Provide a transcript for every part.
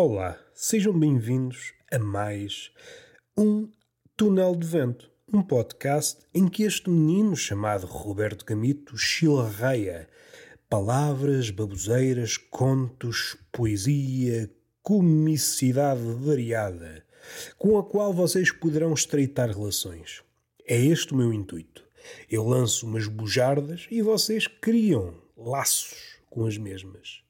Olá, sejam bem-vindos a mais um Túnel de Vento, um podcast em que este menino chamado Roberto Gamito chilreia palavras, baboseiras, contos, poesia, comicidade variada, com a qual vocês poderão estreitar relações. É este o meu intuito. Eu lanço umas bujardas e vocês criam laços com as mesmas.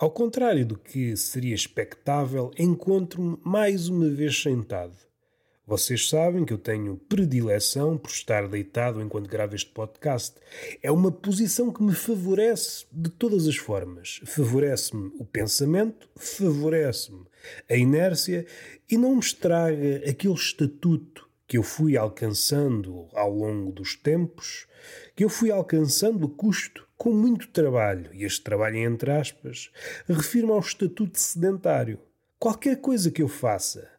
Ao contrário do que seria expectável, encontro-me mais uma vez sentado. Vocês sabem que eu tenho predileção por estar deitado enquanto gravo este podcast. É uma posição que me favorece de todas as formas. Favorece-me o pensamento, favorece-me a inércia e não me estraga aquele estatuto que eu fui alcançando ao longo dos tempos, que eu fui alcançando a custo com muito trabalho, e este trabalho entre aspas, refiro-me ao estatuto de sedentário. Qualquer coisa que eu faça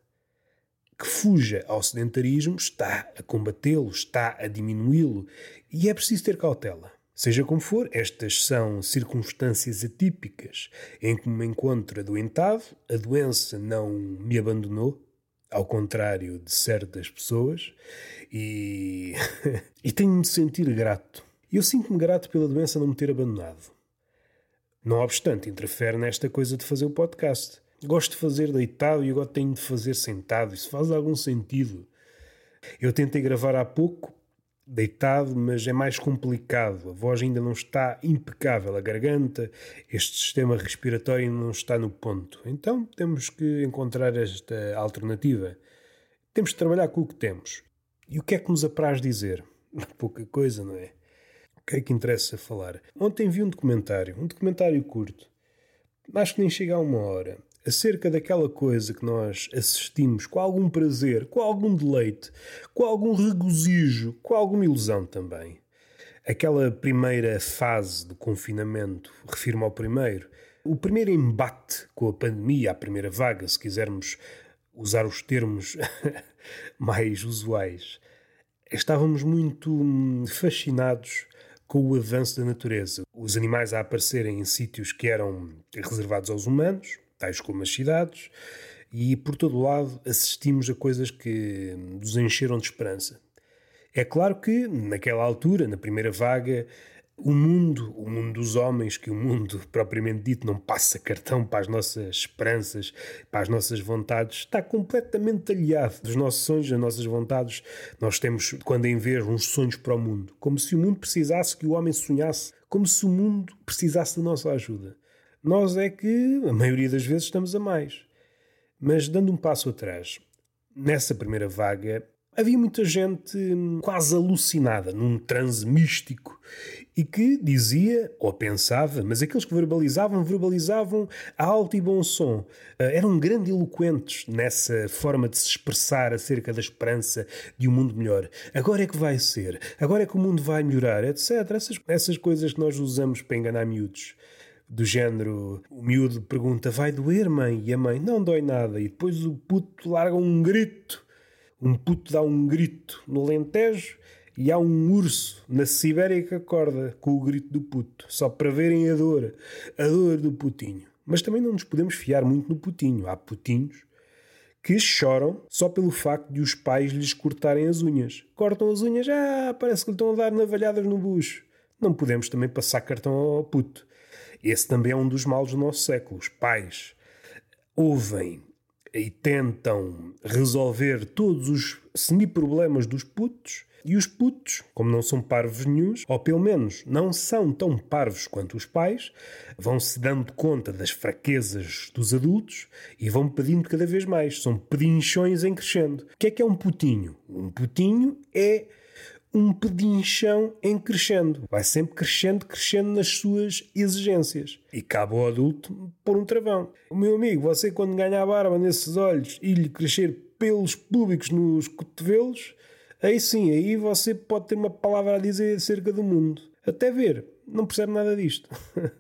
que fuja ao sedentarismo está a combatê-lo, está a diminuí-lo, e é preciso ter cautela. Seja como for, estas são circunstâncias atípicas em que me encontro adoentado, a doença não me abandonou, ao contrário de certas pessoas, e, e tenho-me de sentir grato eu sinto-me grato pela doença não me ter abandonado. Não obstante, interfere nesta coisa de fazer o podcast. Gosto de fazer deitado e agora tenho de fazer sentado. Isso faz algum sentido. Eu tentei gravar há pouco, deitado, mas é mais complicado. A voz ainda não está impecável, a garganta, este sistema respiratório não está no ponto. Então temos que encontrar esta alternativa. Temos de trabalhar com o que temos. E o que é que nos apraz dizer? Pouca coisa, não é? O que é que interessa falar? Ontem vi um documentário, um documentário curto, acho que nem chega a uma hora, acerca daquela coisa que nós assistimos com algum prazer, com algum deleite, com algum regozijo, com alguma ilusão também. Aquela primeira fase do confinamento, refiro-me ao primeiro, o primeiro embate com a pandemia, a primeira vaga, se quisermos usar os termos mais usuais, estávamos muito hum, fascinados com o avanço da natureza. Os animais a aparecerem em sítios que eram reservados aos humanos, tais como as cidades, e por todo lado assistimos a coisas que nos encheram de esperança. É claro que, naquela altura, na primeira vaga, o mundo, o mundo dos homens, que o mundo propriamente dito não passa cartão para as nossas esperanças, para as nossas vontades, está completamente aliado dos nossos sonhos, das nossas vontades. Nós temos, quando em vez, uns sonhos para o mundo, como se o mundo precisasse que o homem sonhasse, como se o mundo precisasse da nossa ajuda. Nós é que, a maioria das vezes, estamos a mais. Mas dando um passo atrás, nessa primeira vaga, Havia muita gente hum, quase alucinada, num transe místico, e que dizia, ou pensava, mas aqueles que verbalizavam, verbalizavam a alto e bom som. Eh, eram grandiloquentes nessa forma de se expressar acerca da esperança de um mundo melhor. Agora é que vai ser, agora é que o mundo vai melhorar, etc. Essas, essas coisas que nós usamos para enganar miúdos do género, o miúdo pergunta, vai doer, mãe? E a mãe, não dói nada. E depois o puto larga um grito um puto dá um grito no Alentejo e há um urso na Sibéria que acorda com o grito do puto, só para verem a dor, a dor do putinho. Mas também não nos podemos fiar muito no putinho. Há putinhos que choram só pelo facto de os pais lhes cortarem as unhas. Cortam as unhas, ah, parece que lhe estão a dar navalhadas no bucho. Não podemos também passar cartão ao puto. Esse também é um dos males do nosso século. Os pais ouvem e tentam resolver todos os semi-problemas dos putos. E os putos, como não são parvos nenhums, ou pelo menos não são tão parvos quanto os pais, vão se dando conta das fraquezas dos adultos e vão pedindo cada vez mais. São pedinchões em crescendo. O que é que é um putinho? Um putinho é um pedinchão em crescendo. Vai sempre crescendo, crescendo nas suas exigências. E cabe ao adulto pôr um travão. O meu amigo, você quando ganha a barba nesses olhos e lhe crescer pelos públicos nos cotovelos, aí sim, aí você pode ter uma palavra a dizer acerca do mundo. Até ver, não percebe nada disto.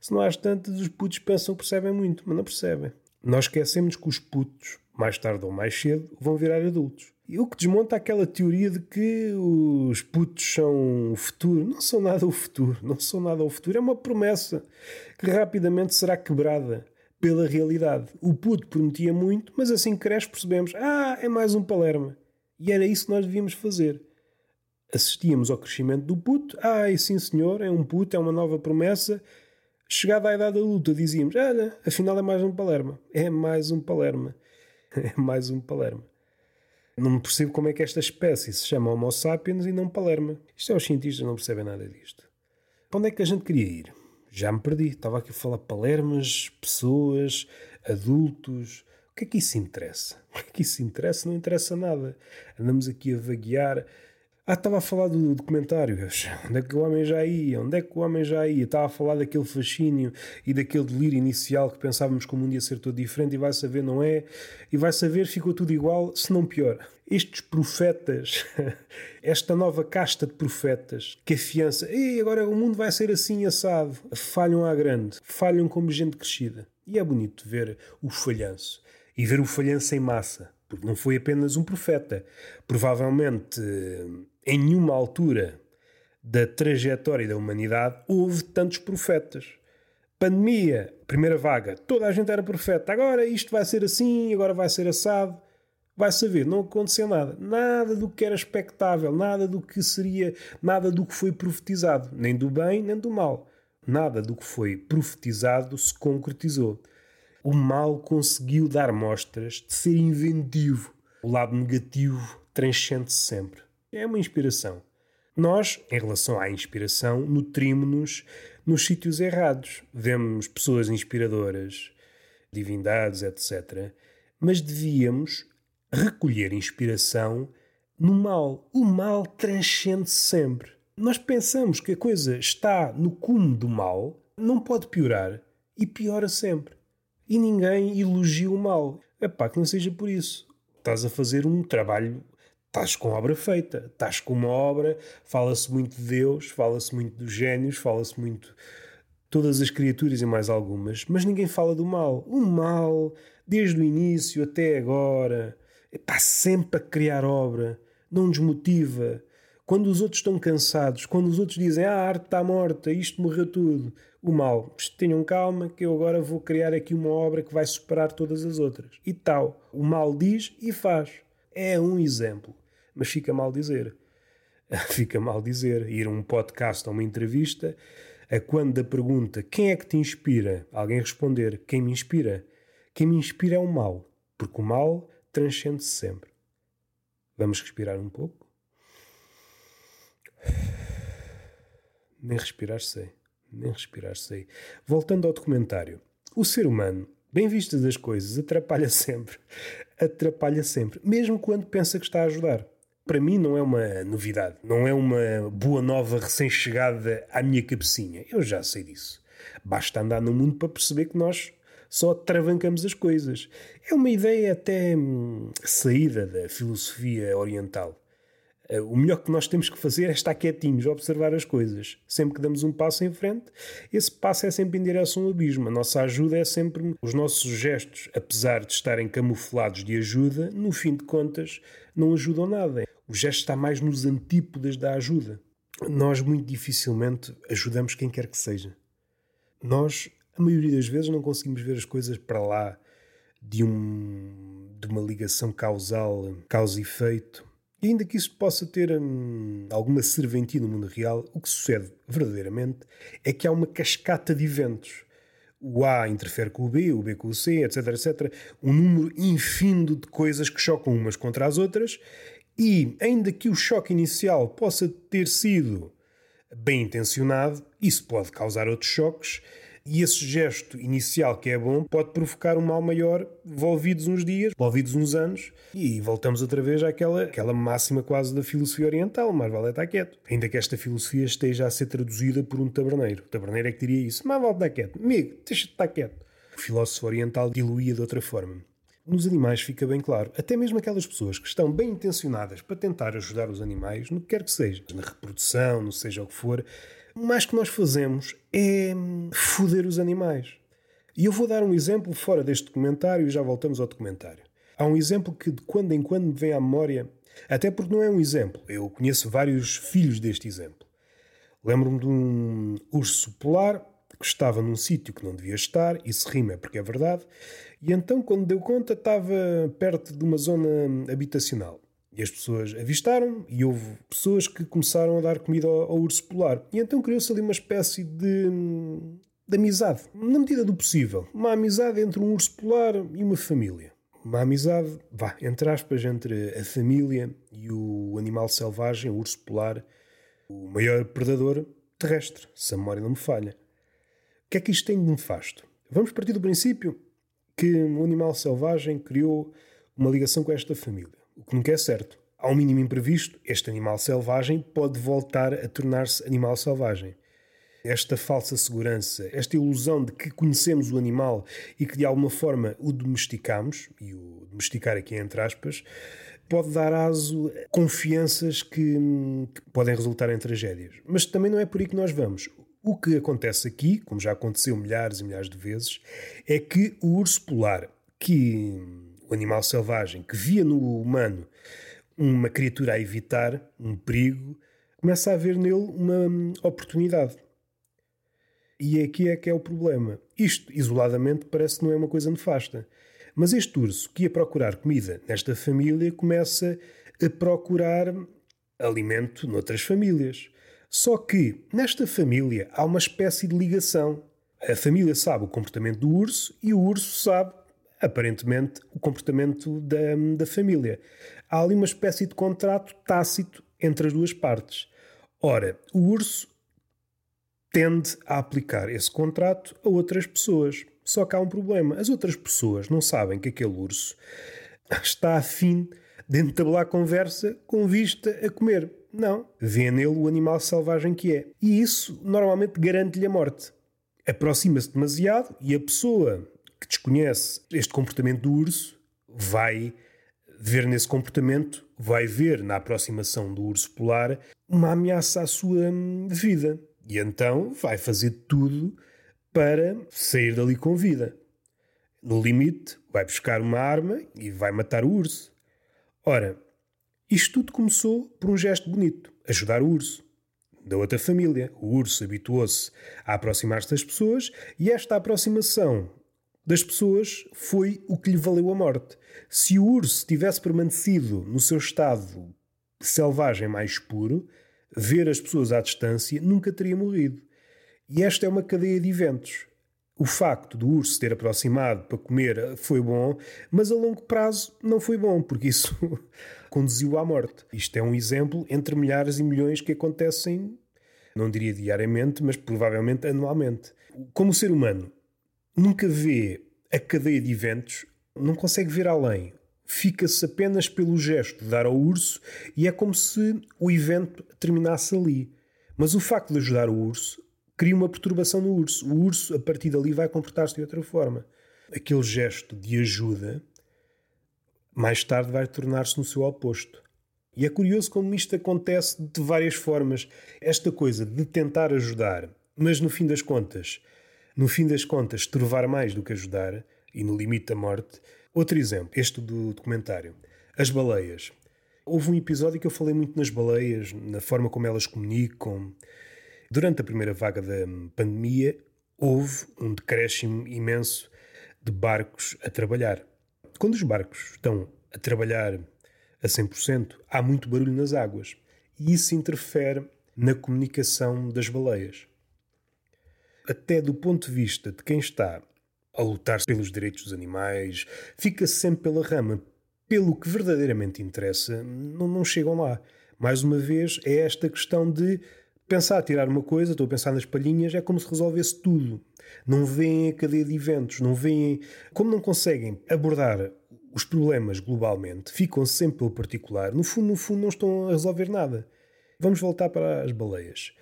Se não às tantas, os putos pensam que percebem muito, mas não percebem. Nós esquecemos que os putos, mais tarde ou mais cedo, vão virar adultos. E o que desmonta aquela teoria de que os putos são o futuro. Não são nada o futuro. Não são nada o futuro. É uma promessa que rapidamente será quebrada pela realidade. O puto prometia muito, mas assim que cresce percebemos: ah, é mais um Palerma. E era isso que nós devíamos fazer. Assistíamos ao crescimento do puto, ah, sim senhor, é um puto, é uma nova promessa. Chegada à idade adulta, dizíamos: olha, afinal é mais um Palerma. É mais um Palerma. É mais um Palerma. Não percebo como é que esta espécie se chama Homo sapiens e não Palerma. Isto é, os cientistas não percebem nada disto. Para onde é que a gente queria ir? Já me perdi. Estava aqui a falar palermas, pessoas, adultos. O que é que isso interessa? O que é que isso interessa? Não interessa nada. Andamos aqui a vaguear. Ah, estava a falar do documentário. Onde é que o homem já ia? Onde é que o homem já ia? Estava a falar daquele fascínio e daquele delírio inicial que pensávamos que o mundo ia ser todo diferente e vai saber, não é? E vai saber, ficou tudo igual, se não pior. Estes profetas, esta nova casta de profetas que afiança, e agora o mundo vai ser assim assado, falham à grande, falham como gente crescida. E é bonito ver o falhanço e ver o falhanço em massa porque não foi apenas um profeta. Provavelmente, em nenhuma altura da trajetória da humanidade houve tantos profetas. Pandemia, primeira vaga, toda a gente era profeta. Agora isto vai ser assim, agora vai ser assado. Vai saber, não aconteceu nada. Nada do que era expectável, nada do que seria, nada do que foi profetizado, nem do bem, nem do mal. Nada do que foi profetizado se concretizou o mal conseguiu dar mostras de ser inventivo. O lado negativo transcende-se sempre. É uma inspiração. Nós, em relação à inspiração, nutrimos-nos nos sítios errados. Vemos pessoas inspiradoras, divindades, etc. Mas devíamos recolher inspiração no mal. O mal transcende sempre. Nós pensamos que a coisa está no cume do mal, não pode piorar e piora sempre e ninguém elogia o mal. É pá, que não seja por isso. Estás a fazer um trabalho, estás com obra feita, estás com uma obra, fala-se muito de Deus, fala-se muito dos génios, fala-se muito todas as criaturas e mais algumas, mas ninguém fala do mal. O mal, desde o início até agora, está sempre a criar obra, não desmotiva. Quando os outros estão cansados, quando os outros dizem ah, a arte está morta, isto morreu tudo, o mal, tenham calma que eu agora vou criar aqui uma obra que vai superar todas as outras. E tal. O mal diz e faz. É um exemplo. Mas fica mal dizer. fica mal dizer. Ir a um podcast ou uma entrevista, a quando da pergunta quem é que te inspira, alguém responder quem me inspira. Quem me inspira é o mal, porque o mal transcende -se sempre. Vamos respirar um pouco? Nem respirar sei. Nem respirar sei. Voltando ao documentário. O ser humano, bem vistas as coisas, atrapalha sempre. Atrapalha sempre. Mesmo quando pensa que está a ajudar. Para mim não é uma novidade. Não é uma boa nova recém-chegada à minha cabecinha. Eu já sei disso. Basta andar no mundo para perceber que nós só travancamos as coisas. É uma ideia até hum, saída da filosofia oriental. Eh, o melhor que nós temos que fazer é estar quietinhos, observar as coisas. Sempre que damos um passo em frente, esse passo é sempre em direção ao abismo. A nossa ajuda é sempre. Os nossos gestos, apesar de estarem camuflados de ajuda, no fim de contas, não ajudam nada. O gesto está mais nos antípodas da ajuda. Nós muito dificilmente ajudamos quem quer que seja. Nós, a maioria das vezes, não conseguimos ver as coisas para lá de, um, de uma ligação causal, causa e efeito e ainda que isso possa ter hum, alguma serventia no mundo real, o que sucede verdadeiramente é que há uma cascata de eventos. O A interfere com o B, o B com o C, etc, etc. Um número infindo de coisas que chocam umas contra as outras e, ainda que o choque inicial possa ter sido bem intencionado, isso pode causar outros choques e esse gesto inicial que é bom pode provocar um mal maior, envolvidos uns dias, envolvidos uns anos, e voltamos outra vez àquela, àquela máxima quase da filosofia oriental, mais vale estar quieto. Ainda que esta filosofia esteja a ser traduzida por um taberneiro. O taberneiro é que diria isso, mais vale estar quieto. Amigo, deixa de estar quieto. O filósofo oriental diluía de outra forma. Nos animais fica bem claro, até mesmo aquelas pessoas que estão bem intencionadas para tentar ajudar os animais, no que quer que seja, na reprodução, no seja o que for, o mais que nós fazemos é foder os animais. E eu vou dar um exemplo fora deste documentário e já voltamos ao documentário. Há um exemplo que de quando em quando me vem à memória, até porque não é um exemplo, eu conheço vários filhos deste exemplo. Lembro-me de um urso polar que estava num sítio que não devia estar, isso rima porque é verdade, e então, quando deu conta, estava perto de uma zona habitacional. E as pessoas avistaram e houve pessoas que começaram a dar comida ao, ao urso polar. E então criou-se ali uma espécie de, de amizade, na medida do possível. Uma amizade entre um urso polar e uma família. Uma amizade, vá, entre aspas, entre a família e o animal selvagem, o urso polar, o maior predador terrestre, se a memória não me falha. O que é que isto tem de nefasto? Vamos partir do princípio que um animal selvagem criou uma ligação com esta família, o que nunca é certo. Ao mínimo imprevisto, este animal selvagem pode voltar a tornar-se animal selvagem. Esta falsa segurança, esta ilusão de que conhecemos o animal e que de alguma forma o domesticamos, e o domesticar aqui entre aspas, pode dar aso a confianças que, que podem resultar em tragédias. Mas também não é por aí que nós vamos. O que acontece aqui, como já aconteceu milhares e milhares de vezes, é que o urso polar, que o animal selvagem, que via no humano uma criatura a evitar, um perigo, começa a ver nele uma oportunidade. E aqui é que é o problema. Isto, isoladamente, parece que não é uma coisa nefasta. Mas este urso que ia procurar comida nesta família começa a procurar alimento noutras famílias. Só que nesta família há uma espécie de ligação. A família sabe o comportamento do urso e o urso sabe, aparentemente, o comportamento da, da família. Há ali uma espécie de contrato tácito entre as duas partes. Ora, o urso tende a aplicar esse contrato a outras pessoas. Só que há um problema: as outras pessoas não sabem que aquele urso está afim de entabelar conversa com vista a comer. Não. Vê nele o animal selvagem que é. E isso normalmente garante-lhe a morte. Aproxima-se demasiado e a pessoa que desconhece este comportamento do urso vai ver nesse comportamento, vai ver na aproximação do urso polar uma ameaça à sua hum, vida. E então vai fazer tudo para sair dali com vida. No limite, vai buscar uma arma e vai matar o urso. Ora, isto tudo começou por um gesto bonito: ajudar o urso. Da outra família, o urso habituou-se a aproximar-se das pessoas e esta aproximação das pessoas foi o que lhe valeu a morte. Se o urso tivesse permanecido no seu estado selvagem mais puro, ver as pessoas à distância nunca teria morrido. E esta é uma cadeia de eventos. O facto do urso ter aproximado para comer foi bom, mas a longo prazo não foi bom, porque isso conduziu à morte. Isto é um exemplo entre milhares e milhões que acontecem, não diria diariamente, mas provavelmente anualmente. Como o ser humano nunca vê a cadeia de eventos, não consegue ver além. Fica-se apenas pelo gesto de dar ao urso e é como se o evento terminasse ali. Mas o facto de ajudar o urso cria uma perturbação no urso. O urso, a partir dali, vai comportar-se de outra forma. Aquele gesto de ajuda, mais tarde, vai tornar-se no seu oposto. E é curioso como isto acontece de várias formas. Esta coisa de tentar ajudar, mas no fim das contas, no fim das contas, trovar mais do que ajudar, e no limite da morte. Outro exemplo, este do documentário. As baleias. Houve um episódio que eu falei muito nas baleias, na forma como elas comunicam, Durante a primeira vaga da pandemia, houve um decréscimo imenso de barcos a trabalhar. Quando os barcos estão a trabalhar a 100%, há muito barulho nas águas e isso interfere na comunicação das baleias. Até do ponto de vista de quem está a lutar pelos direitos dos animais, fica sempre pela rama. Pelo que verdadeiramente interessa, não, não chegam lá. Mais uma vez, é esta questão de pensar tirar uma coisa, estou a pensar nas palhinhas, é como se resolvesse tudo. Não veem a cadeia de eventos, não veem. Como não conseguem abordar os problemas globalmente, ficam sempre pelo particular, no fundo, no fundo, não estão a resolver nada. Vamos voltar para as baleias.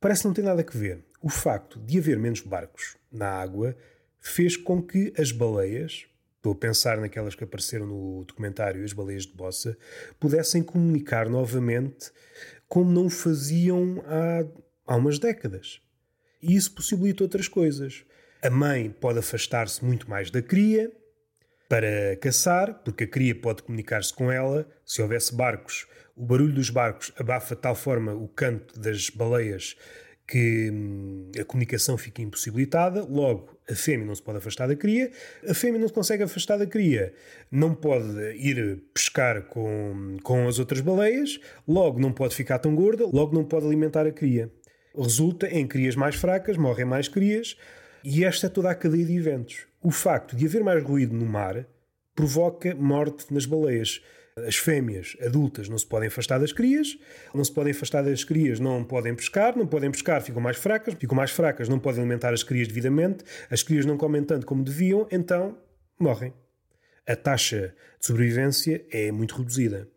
Parece não ter nada a ver. O facto de haver menos barcos na água fez com que as baleias, estou a pensar naquelas que apareceram no documentário As Baleias de Bossa, pudessem comunicar novamente como não faziam há, há umas décadas. E isso possibilita outras coisas. A mãe pode afastar-se muito mais da cria para caçar, porque a cria pode comunicar-se com ela. Se houvesse barcos, o barulho dos barcos abafa de tal forma o canto das baleias que hum, a comunicação fica impossibilitada, logo a fêmea não se pode afastar da cria, a fêmea não se consegue afastar da cria, não pode ir pescar com, com as outras baleias, logo não pode ficar tão gorda, logo não pode alimentar a cria. Resulta em crias mais fracas, morrem mais crias, e esta é toda a cadeia de eventos. O facto de haver mais ruído no mar provoca morte nas baleias. As fêmeas adultas não se podem afastar das crias, não se podem afastar das crias, não podem pescar, não podem pescar, ficam mais fracas, ficam mais fracas, não podem alimentar as crias devidamente, as crias não comem tanto como deviam, então morrem. A taxa de sobrevivência é muito reduzida.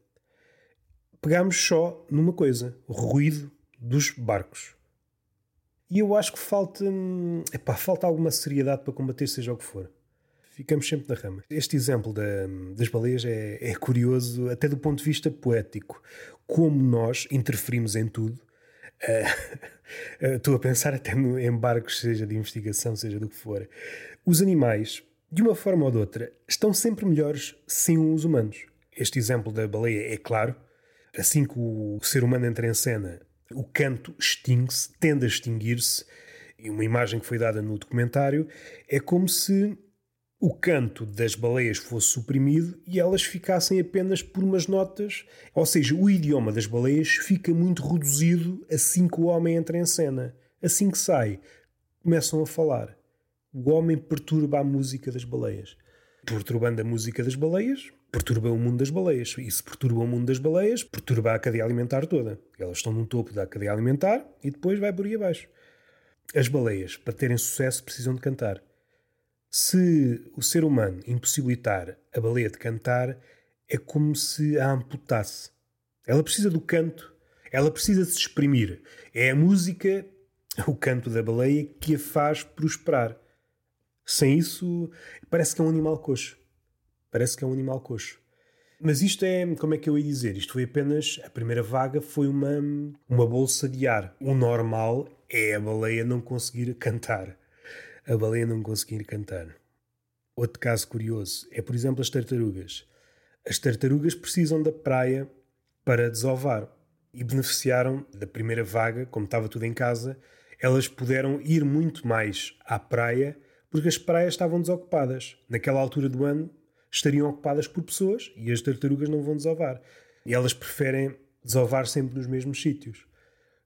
Pegamos só numa coisa: o ruído dos barcos. E eu acho que falta, hum, epá, falta alguma seriedade para combater, seja o que for ficamos sempre na rama. Este exemplo da, das baleias é, é, curioso, até do ponto de vista poético. Como nós interferimos em tudo. Uh, estou a pensar até no, em barcos, seja de investigação, seja do que for. Os animais, de uma forma ou de outra, estão sempre melhores sem os humanos. Este exemplo da baleia é claro. Assim que o ser humano entra em cena, o canto extingue-se, tende a extinguir-se. E uma imagem que foi dada no documentário é como se o canto das baleias fosse suprimido e elas ficassem apenas por umas notas, ou seja, o idioma das baleias fica muito reduzido assim que o homem entra em cena. Assim que sai, começam a falar. O homem perturba a música das baleias. Perturbando a música das baleias, perturba o mundo das baleias. E se perturba o mundo das baleias, perturba a cadeia alimentar toda. Elas estão no topo da cadeia alimentar e depois vai por aí abaixo. As baleias, para terem sucesso, precisam de cantar. Se o ser humano impossibilitar a baleia de cantar, é como se a amputasse. Ela precisa do canto, ela precisa se exprimir. É a música, o canto da baleia, que a faz prosperar. Sem isso, parece que é um animal coxo. Parece que é um animal coxo. Mas isto é, como é que eu ia dizer? Isto foi apenas, a primeira vaga foi uma, uma bolsa de ar. O normal é a baleia não conseguir cantar a baleia não conseguir cantar. Outro caso curioso é, por exemplo, as tartarugas. As tartarugas precisam da praia para desovar e beneficiaram da primeira vaga, como estava tudo em casa, elas puderam ir muito mais à praia porque as praias estavam desocupadas. Naquela altura do ano estariam ocupadas por pessoas e as tartarugas não vão desovar. E elas preferem desovar sempre nos mesmos sítios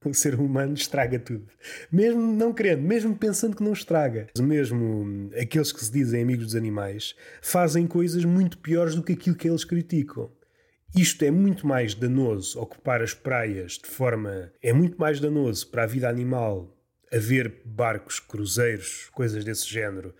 o ser humano estraga tudo. Mesmo não querendo, mesmo pensando que não estraga. Mesmo aqueles que se dizem amigos dos animais fazem coisas muito piores do que aquilo que eles criticam. Isto é muito mais danoso, ocupar as praias de forma. É muito mais danoso para a vida animal haver barcos, cruzeiros, coisas desse género,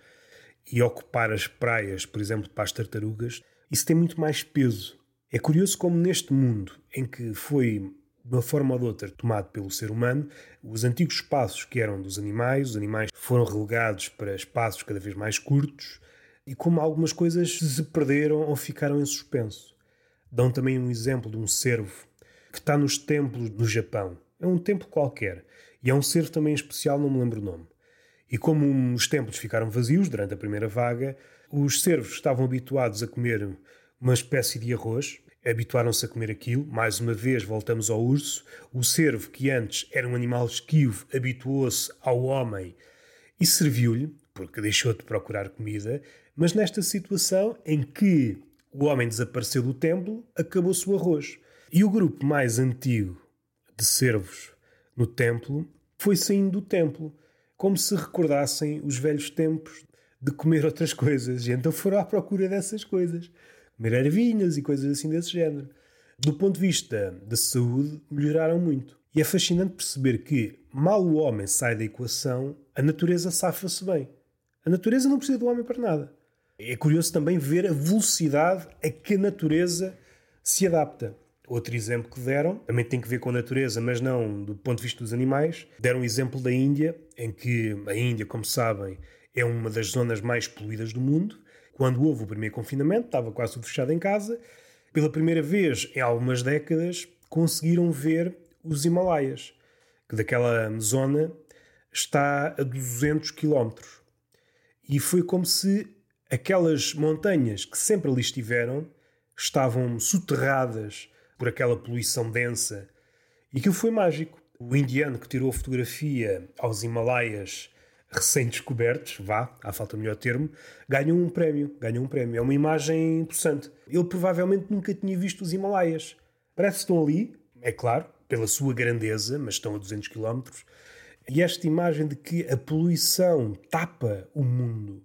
e ocupar as praias, por exemplo, para as tartarugas. Isso tem muito mais peso. É curioso como neste mundo em que foi de uma forma ou de outra, tomado pelo ser humano. Os antigos espaços que eram dos animais, os animais foram relegados para espaços cada vez mais curtos e como algumas coisas se perderam ou ficaram em suspenso. Dão também um exemplo de um cervo que está nos templos no Japão. É um templo qualquer e é um cervo também especial, não me lembro o nome. E como os templos ficaram vazios durante a primeira vaga, os cervos estavam habituados a comer uma espécie de arroz, habituaram-se a comer aquilo. Mais uma vez, voltamos ao urso. O cervo, que antes era um animal esquivo, habituou-se ao homem e serviu-lhe, porque deixou de procurar comida. Mas nesta situação em que o homem desapareceu do templo, acabou-se o arroz. E o grupo mais antigo de cervos no templo foi saindo do templo, como se recordassem os velhos tempos de comer outras coisas. E então foram à procura dessas coisas comer ervinhas e coisas assim desse género. Do ponto de vista da saúde, melhoraram muito. E é fascinante perceber que, mal o homem sai da equação, a natureza safa-se bem. A natureza não precisa do homem para nada. É curioso também ver a velocidade a que a natureza se adapta. Outro exemplo que deram, também tem que ver com a natureza, mas não do ponto de vista dos animais, deram o um exemplo da Índia, em que a Índia, como sabem, é uma das zonas mais poluídas do mundo, quando houve o primeiro confinamento, estava quase tudo fechado em casa. Pela primeira vez em algumas décadas, conseguiram ver os Himalaias, que daquela zona está a 200 quilómetros. E foi como se aquelas montanhas que sempre ali estiveram estavam soterradas por aquela poluição densa. E aquilo foi mágico. O indiano que tirou a fotografia aos Himalaias recém-descobertos, vá, à falta melhor termo, ganhou um prémio. Ganhou um prémio. É uma imagem interessante. Ele provavelmente nunca tinha visto os Himalaias. Parece que estão ali, é claro, pela sua grandeza, mas estão a 200 km. E esta imagem de que a poluição tapa o mundo.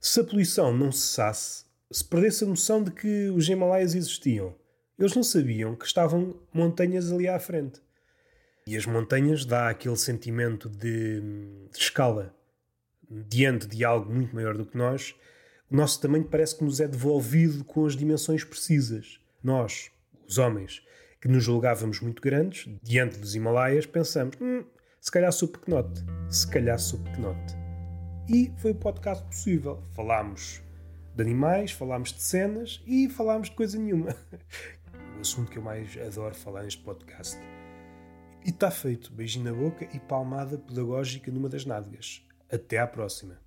Se a poluição não cessasse, se perdesse a noção de que os Himalaias existiam, eles não sabiam que estavam montanhas ali à frente. E as montanhas dá aquele sentimento de, de escala. Diante de algo muito maior do que nós, o nosso tamanho parece que nos é devolvido com as dimensões precisas. Nós, os homens, que nos julgávamos muito grandes, diante dos Himalaias, pensamos: hum, se calhar sou pequenote, se calhar sou pequenote. E foi o podcast possível. Falámos de animais, falámos de cenas e falámos de coisa nenhuma. o assunto que eu mais adoro falar neste podcast. E está feito. Beijinho na boca e palmada pedagógica numa das nádegas. Até à próxima.